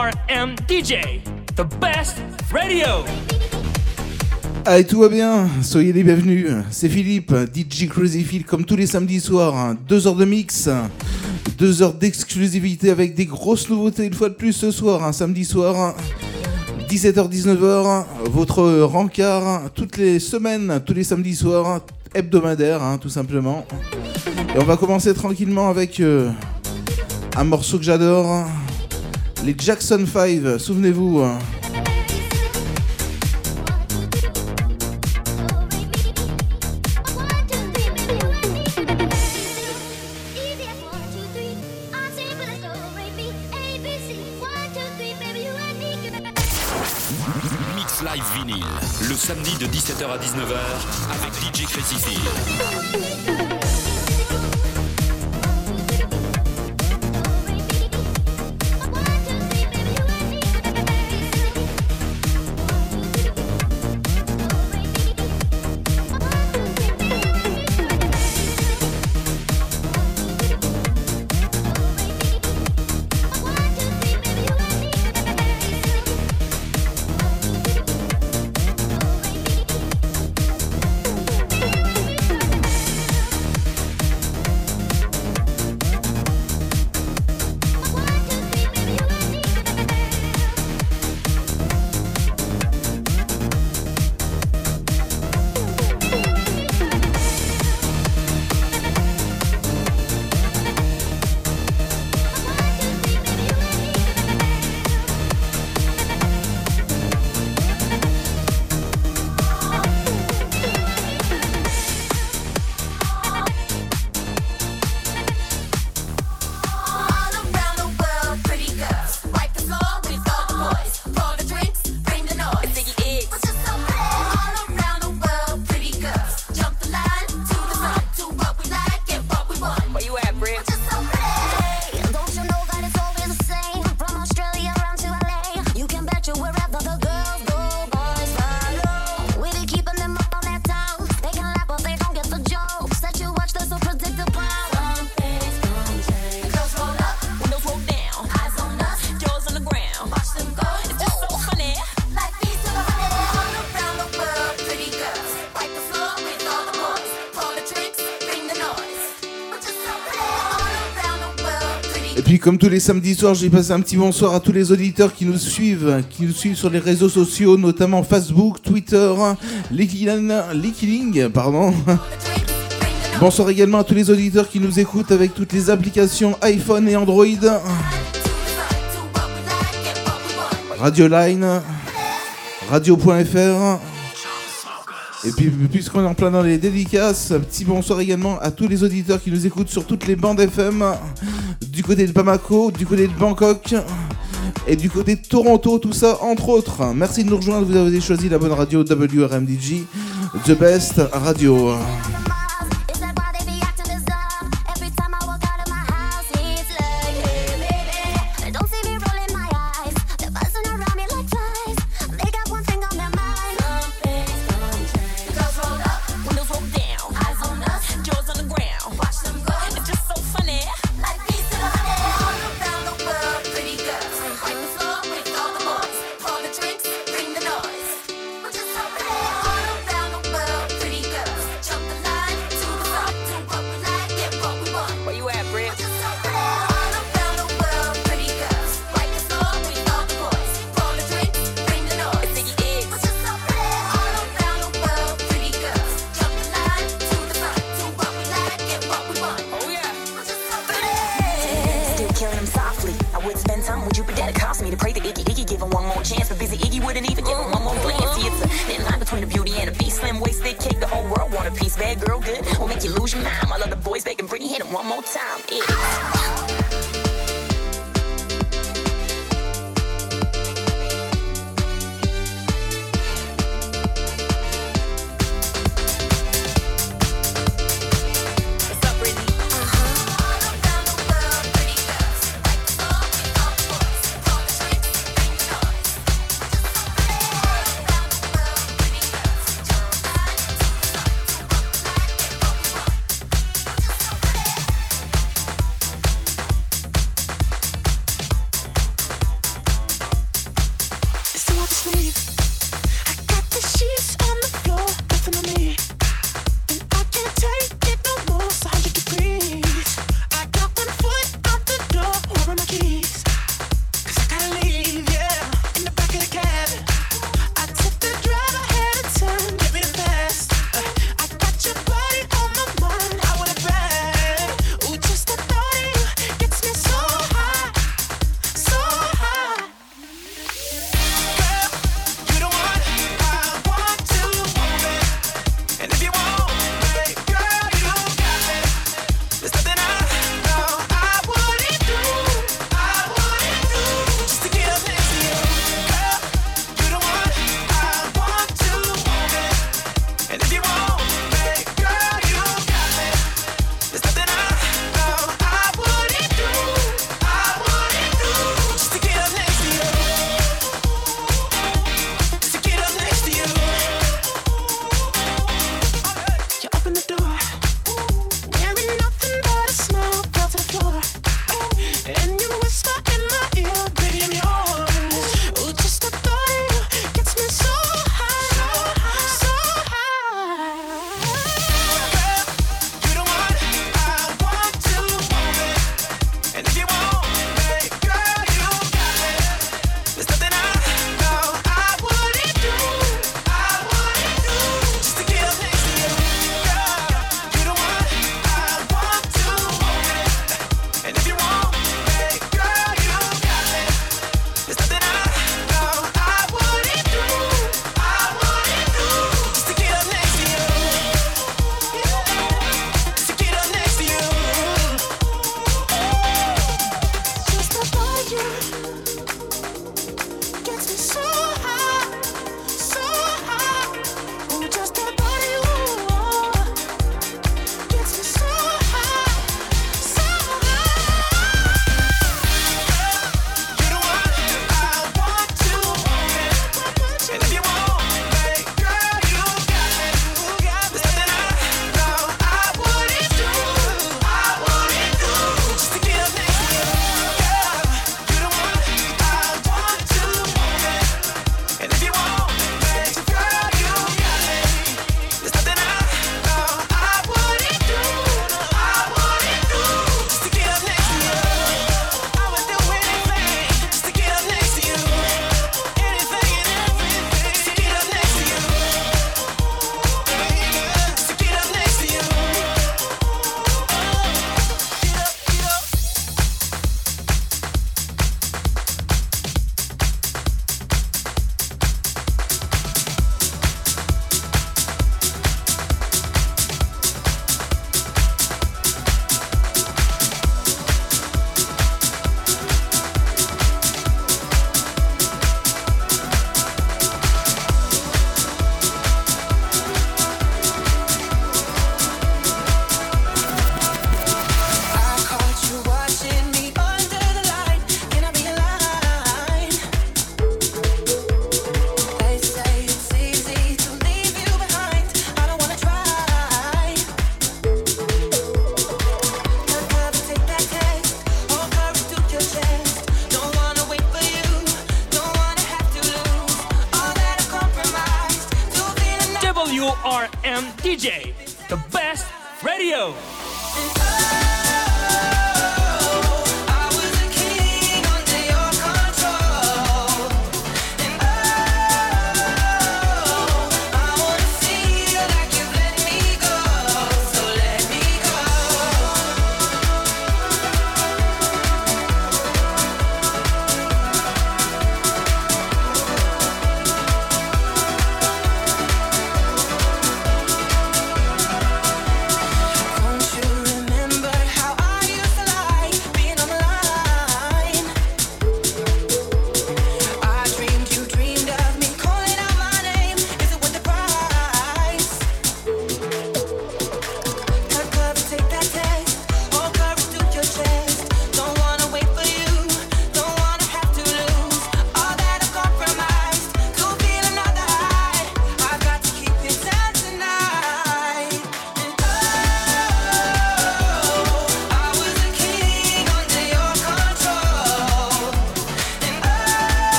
WRM DJ, the best radio. Allez, tout va bien, soyez les bienvenus. C'est Philippe, DJ Crazy Phil, comme tous les samedis soirs. Deux heures de mix, deux heures d'exclusivité avec des grosses nouveautés une fois de plus ce soir, samedi soir. 17h-19h, votre rencard toutes les semaines, tous les samedis soirs, hebdomadaire, hein, tout simplement. Et on va commencer tranquillement avec euh, un morceau que j'adore, les Jackson 5, souvenez-vous. Comme tous les samedis soirs, j'ai passé un petit bonsoir à tous les auditeurs qui nous suivent, qui nous suivent sur les réseaux sociaux, notamment Facebook, Twitter, LinkedIn, pardon. Bonsoir également à tous les auditeurs qui nous écoutent avec toutes les applications iPhone et Android. Radio Line, radio.fr. Et puis, puisqu'on est en plein dans les dédicaces, un petit bonsoir également à tous les auditeurs qui nous écoutent sur toutes les bandes FM, du côté de Bamako, du côté de Bangkok et du côté de Toronto, tout ça entre autres. Merci de nous rejoindre, vous avez choisi la bonne radio WRMDG, The Best Radio.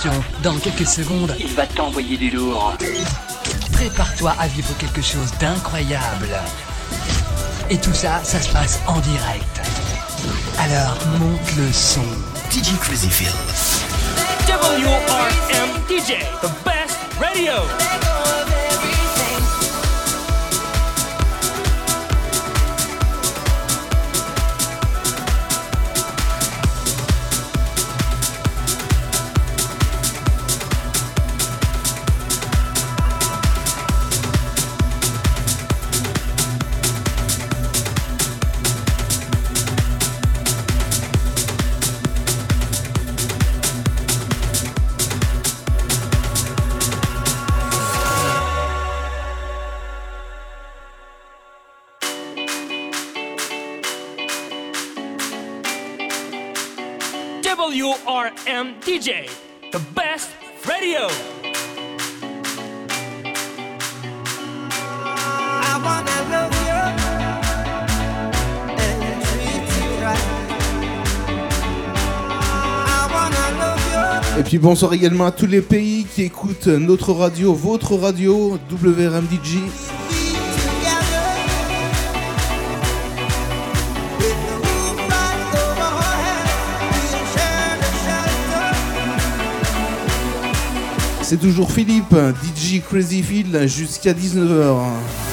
Attention, dans quelques secondes, Il va t'envoyer du lourd. prépare-toi à vivre quelque chose d'incroyable. Et tout ça, ça se passe en direct. Alors monte le son. DJ Crazyfield. WRM DJ, the best radio. DJ, the best radio. I wanna love you and treat you right. I wanna love you. Et puis bonsoir également à tous les pays qui écoutent notre radio, votre radio, WRM C'est toujours Philippe, DJ Crazyfield, jusqu'à 19h.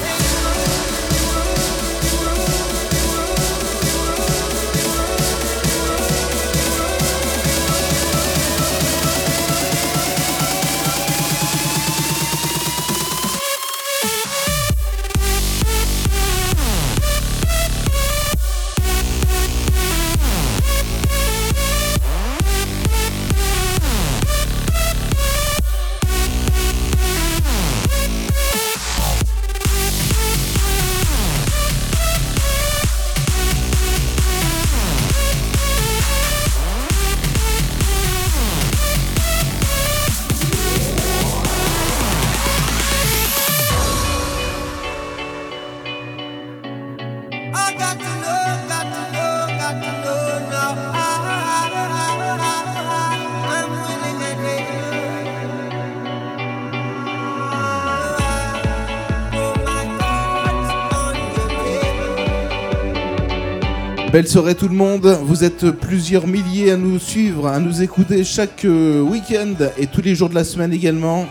Belle soirée tout le monde, vous êtes plusieurs milliers à nous suivre, à nous écouter chaque euh, week-end et tous les jours de la semaine également.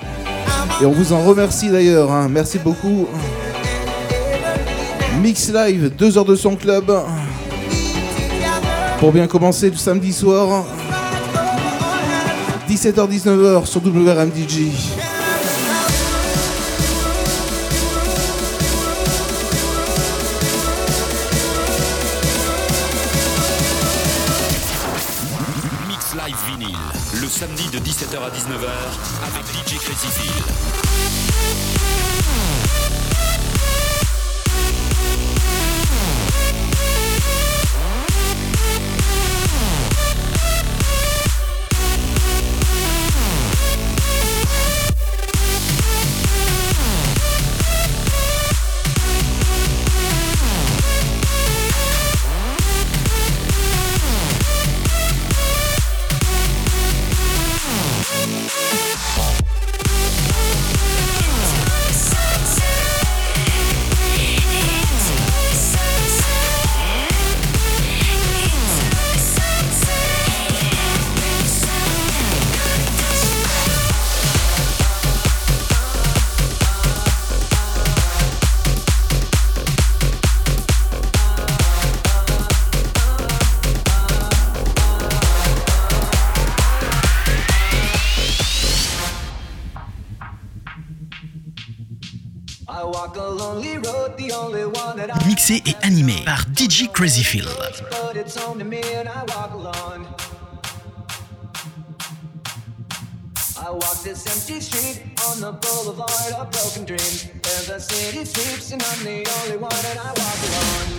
Et on vous en remercie d'ailleurs, hein. merci beaucoup. Mix Live, 2 heures de son club. Pour bien commencer le samedi soir, 17h-19h sur WRMDJ. Civile. Crazy Feel. I walk this empty street on the boulevard of broken dreams. There's a city sleeps, and I'm the only one, and I walk alone.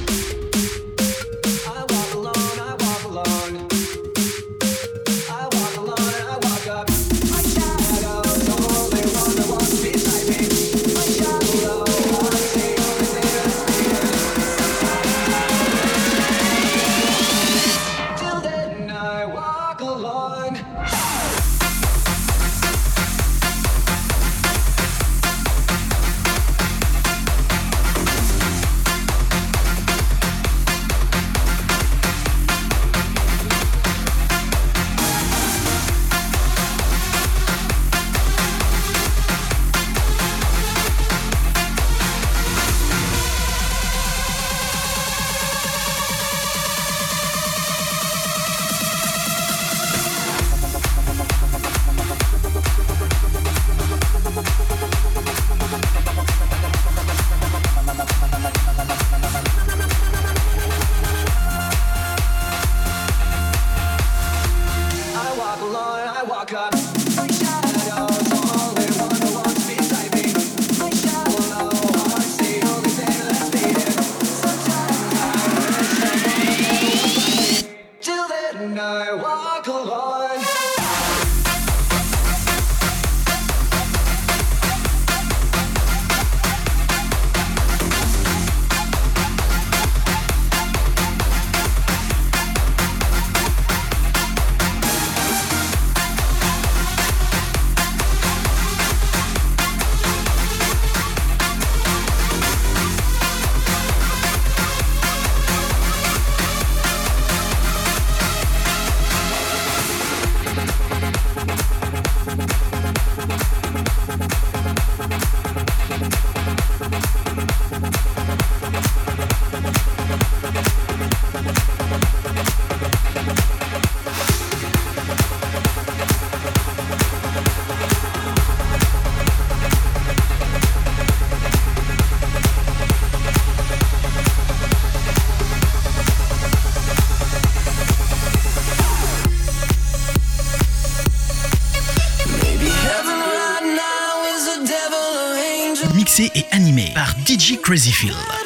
Crazy Feel.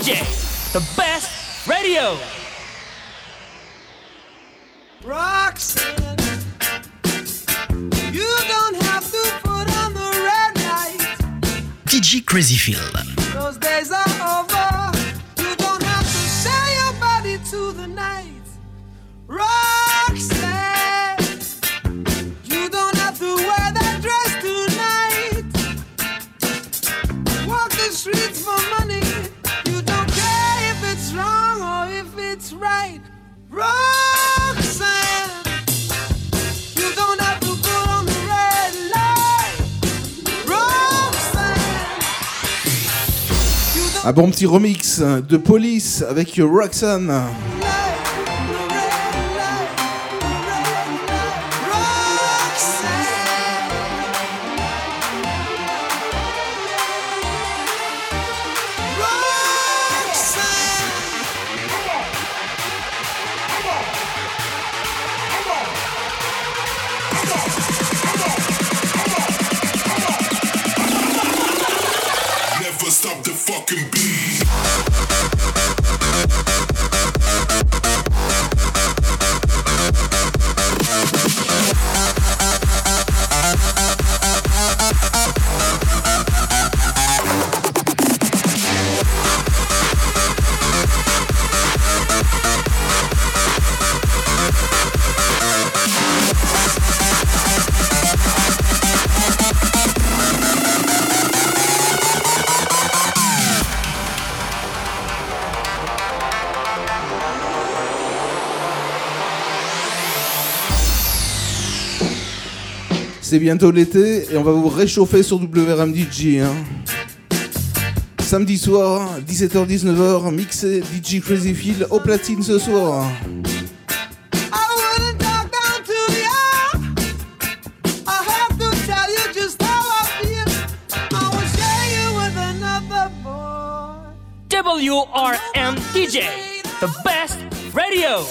DJ, the best radio. Roxanne, you don't have to put on the red light. DJ Crazy Un bon petit remix hein, de Police avec Roxanne. C'est bientôt l'été et on va vous réchauffer sur WRMDG. Hein. Samedi soir, 17h-19h, mixé DJ Crazy Phil au platine ce soir. WRM DJ, the best radio.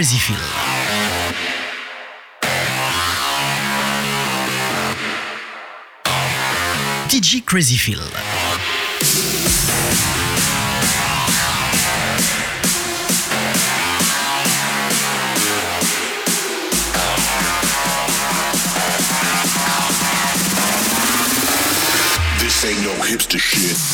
Crazy Feel. TG Crazy Feel. This ain't no hipster shit.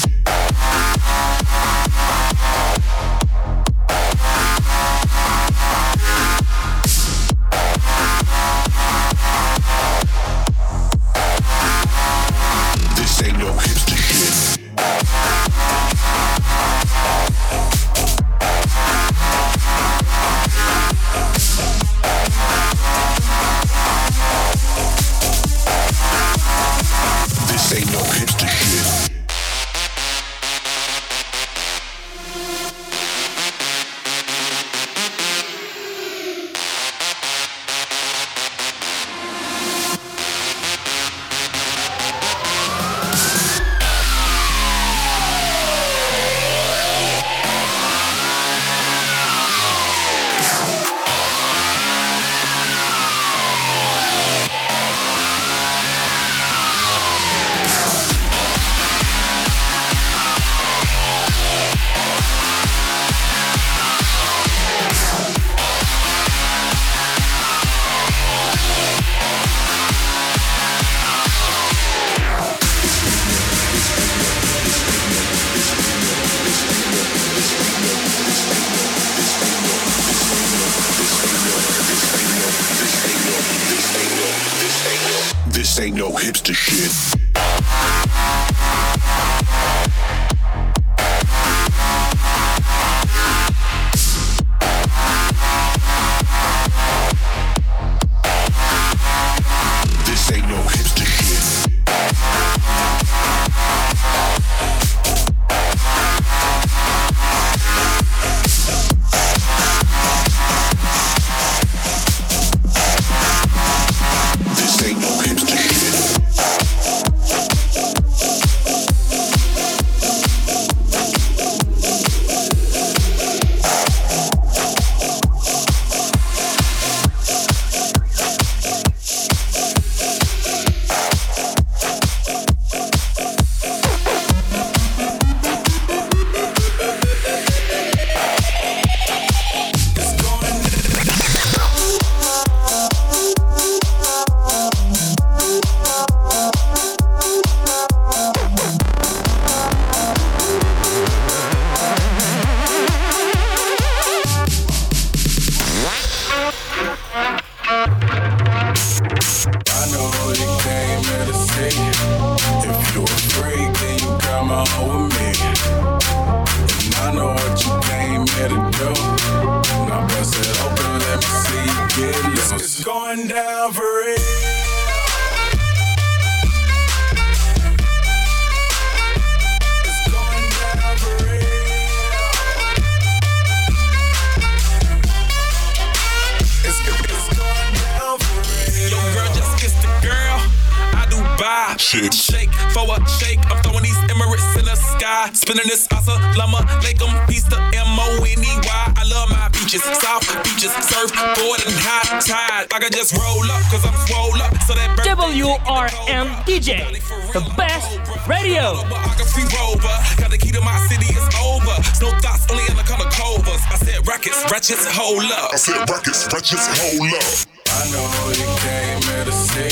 just hold up. I said righteous, righteous, hold up. I know you came here to see.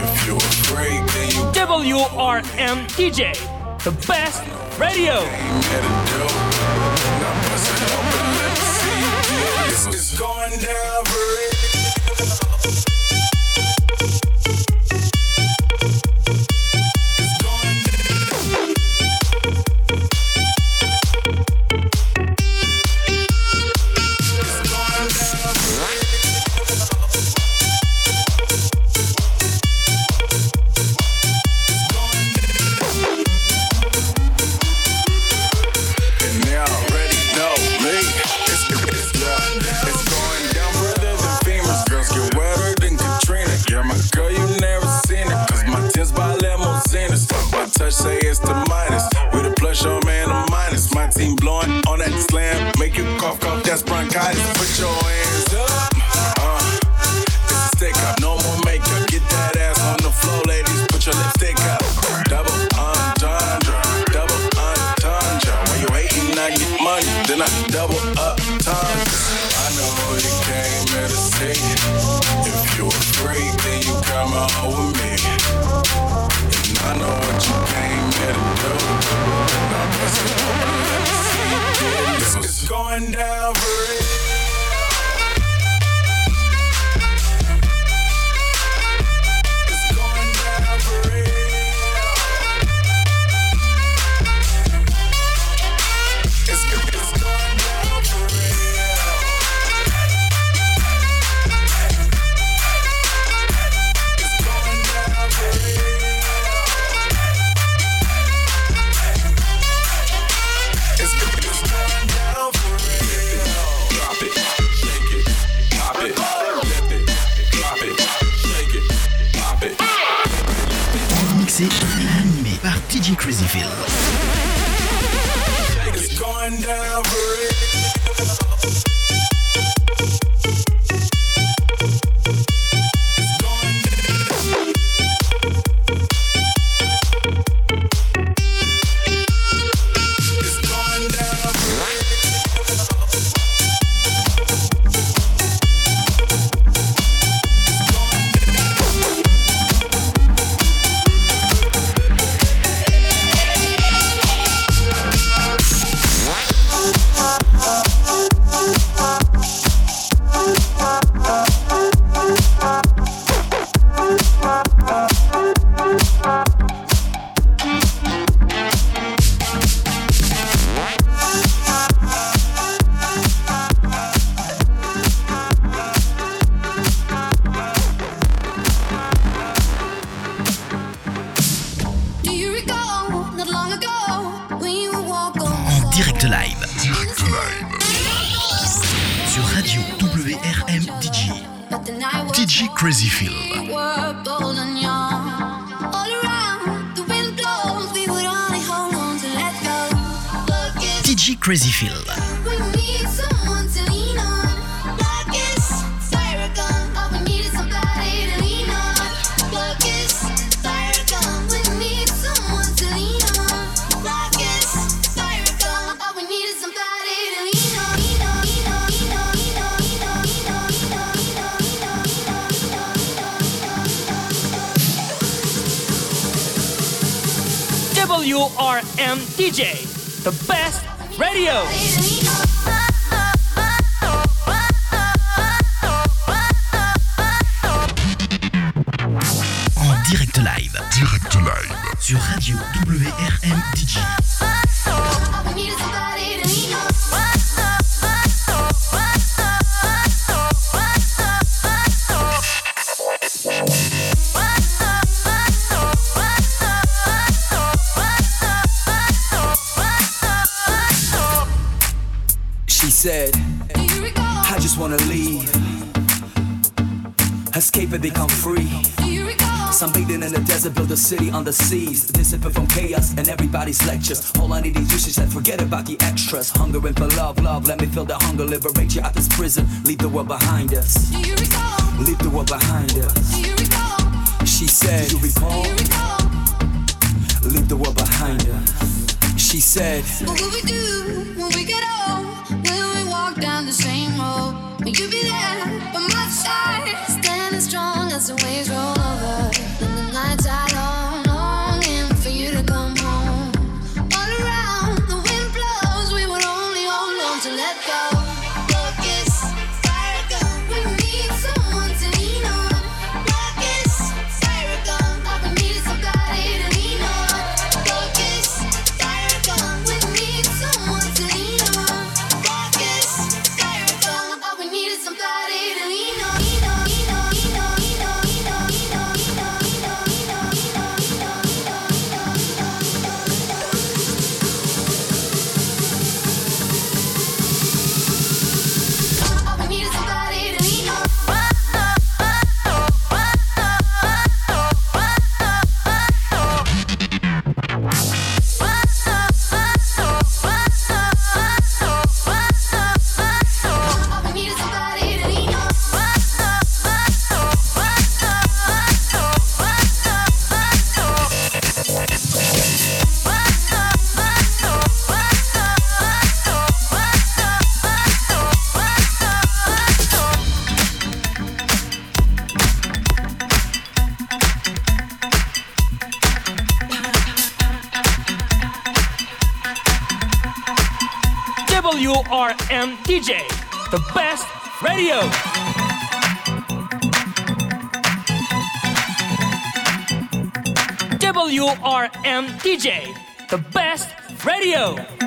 If you afraid, then you. WRM DJ, the best radio. It's going down, Crazyville. Radio. city on the seas, discipline from chaos and everybody's lectures. All I need is usage and forget about the extras. Hungering for love, love, let me feel the hunger. Liberate you out this prison, leave the world behind us. Do you recall? Leave the world behind us. Do you recall? She said, Do you recall? Do you recall? Leave the world behind us. She said, What will we do when we get old? Will we walk down the same road? Will you be there by my side? Standing strong as the waves roll over. When the nights I DJ, the best radio.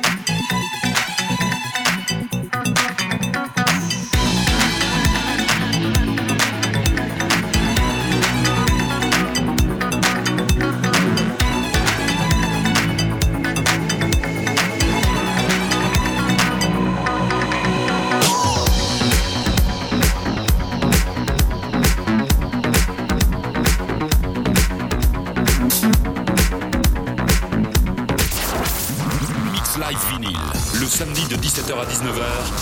17h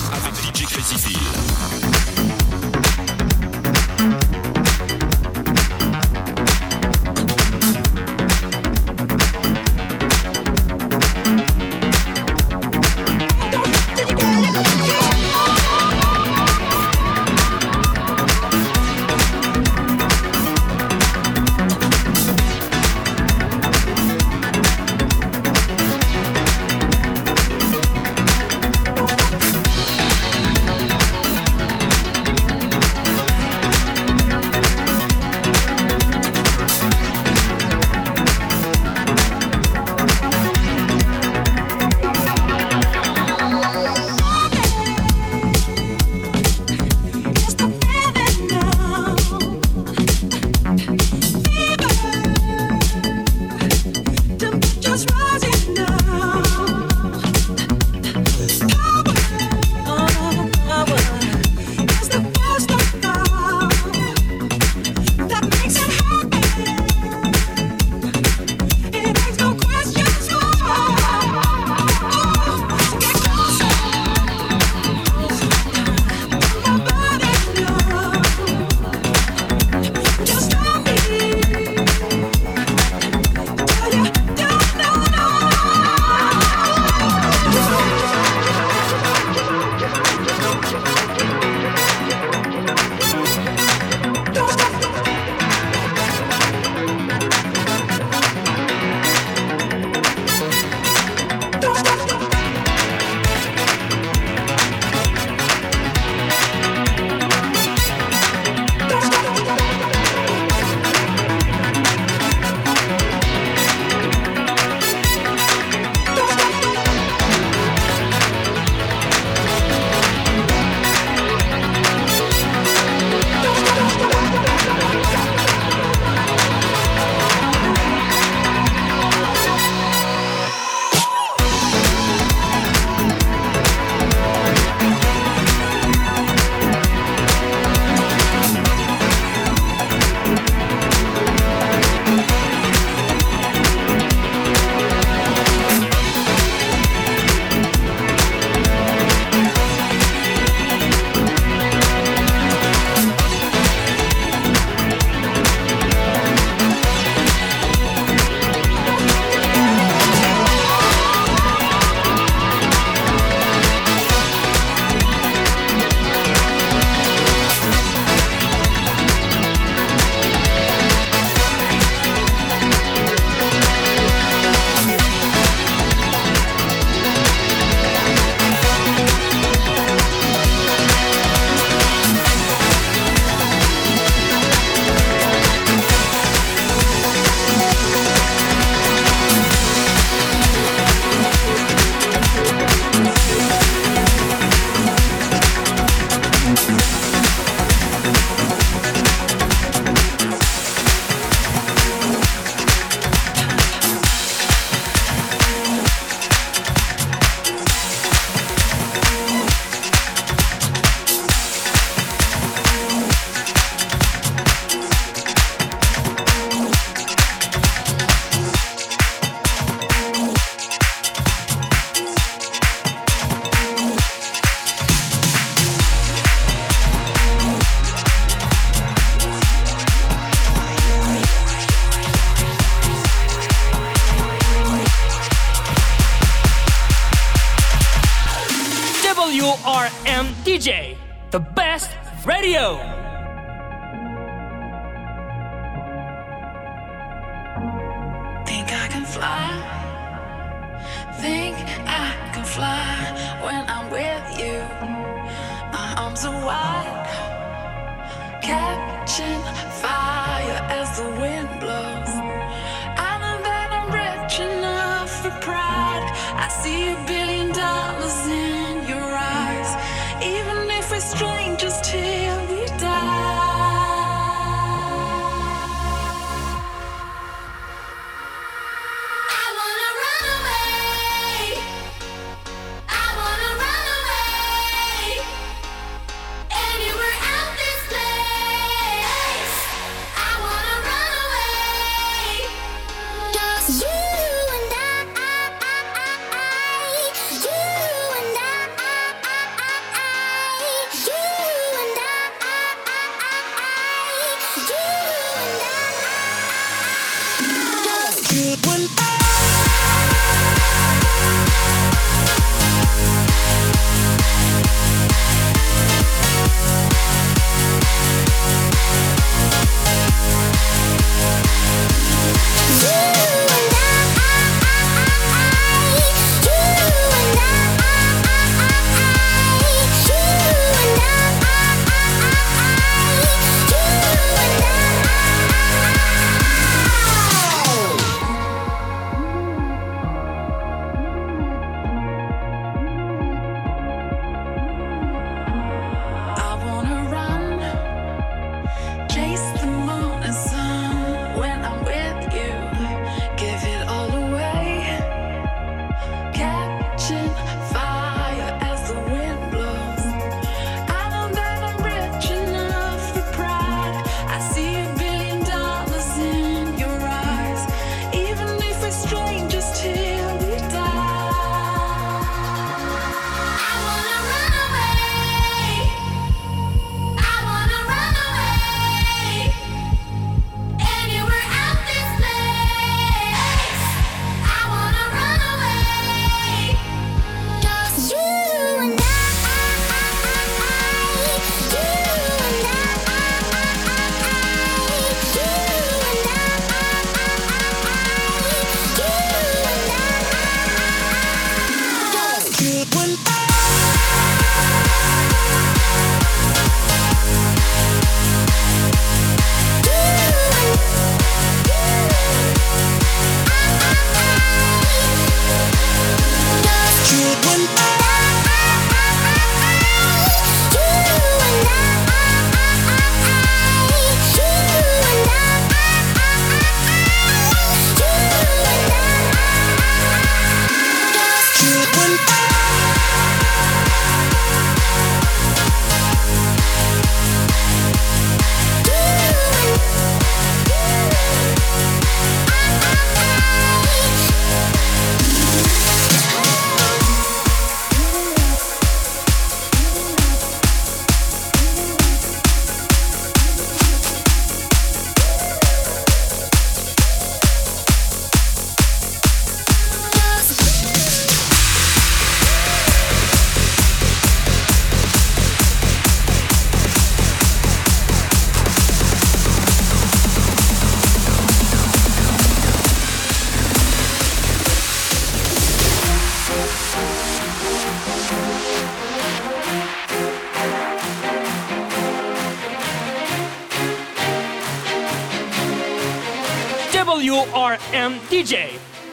WRM DJ,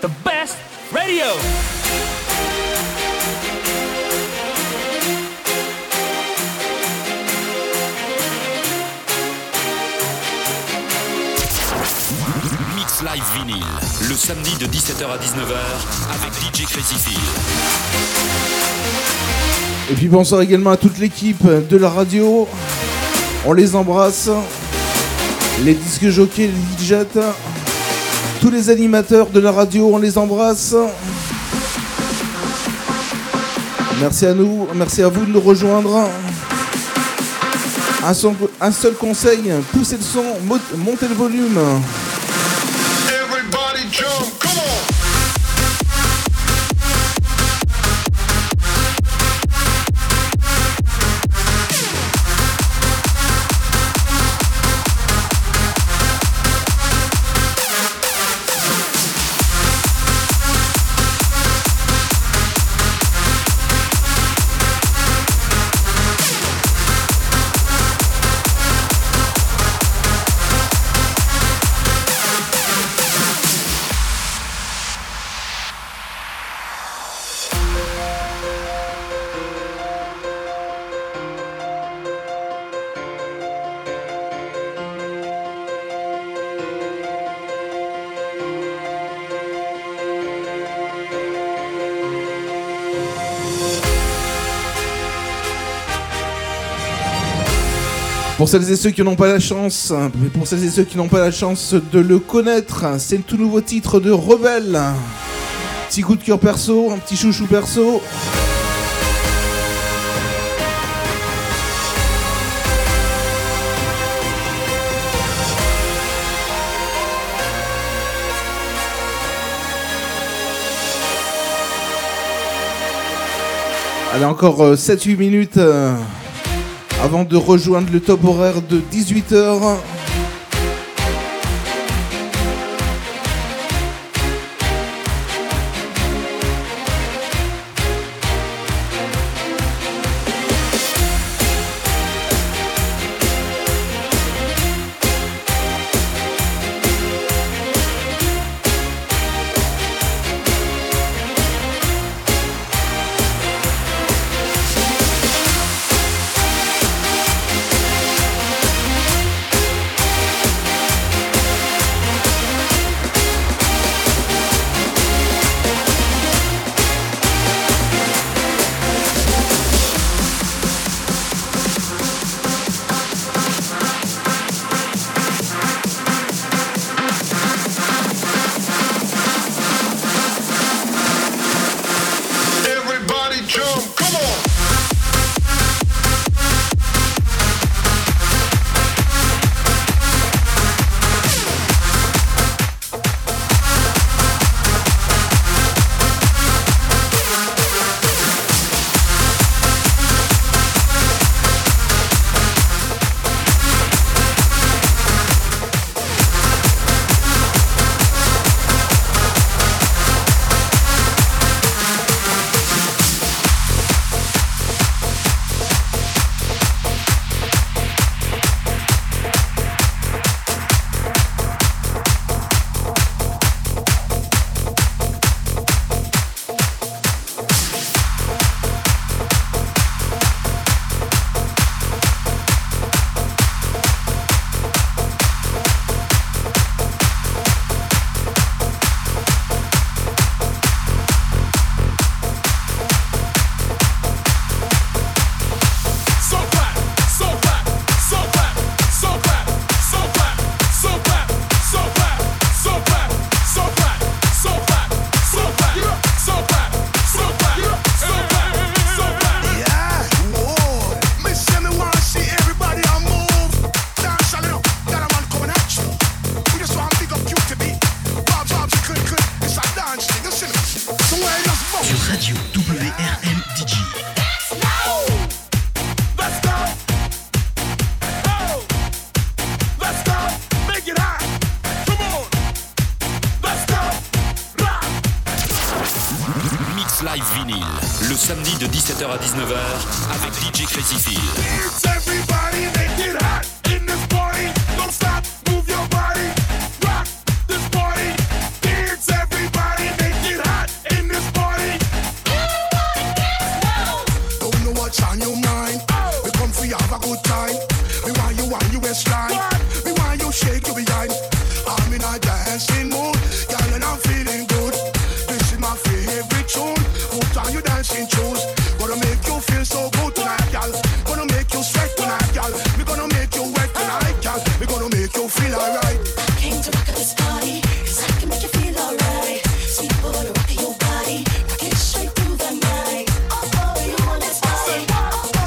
the best radio. Mix Live Vinyl, le samedi de 17h à 19h avec DJ Crazy Et puis bonsoir également à toute l'équipe de la radio. On les embrasse. Les disques jockeys, les DJs. Tous les animateurs de la radio, on les embrasse. Merci à nous, merci à vous de nous rejoindre. Un, seul conseil, poussez le son, montez le volume. Pour celles et ceux qui n'ont pas la chance, pour celles et ceux qui n'ont pas la chance de le connaître, c'est le tout nouveau titre de Rebelle. Petit coup de cœur perso, un petit chouchou perso. Allez, encore euh, 7-8 minutes. Euh, avant de rejoindre le top horaire de 18h.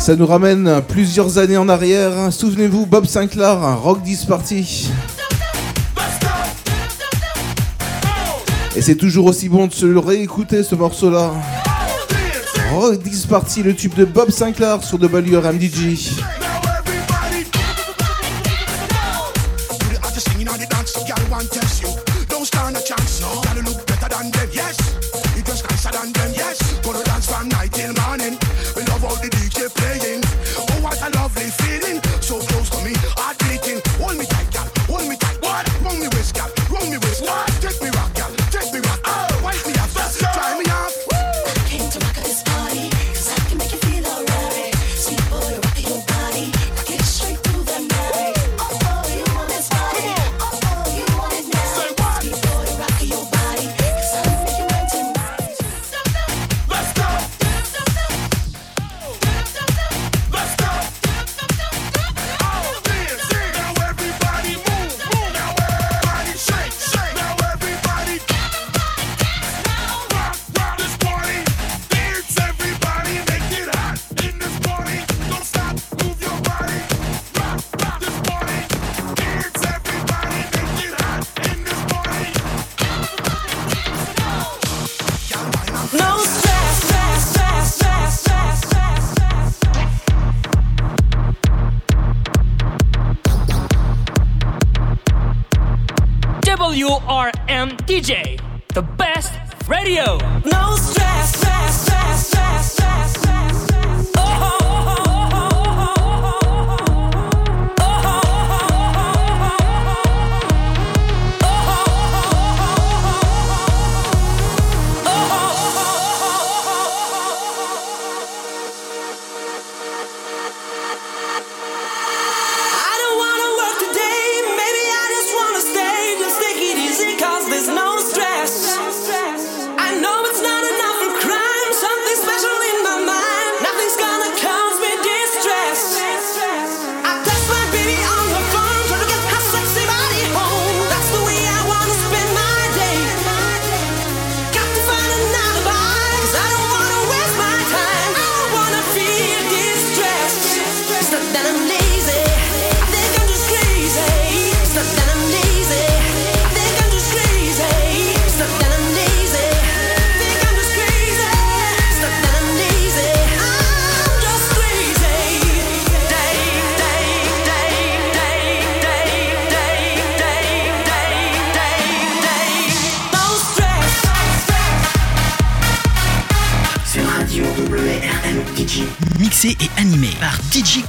Ça nous ramène plusieurs années en arrière. Souvenez-vous, Bob Sinclair, Rock This Et c'est toujours aussi bon de se le réécouter ce morceau-là. Rock This le tube de Bob Sinclair sur WRMDG.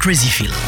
Crazy Feel.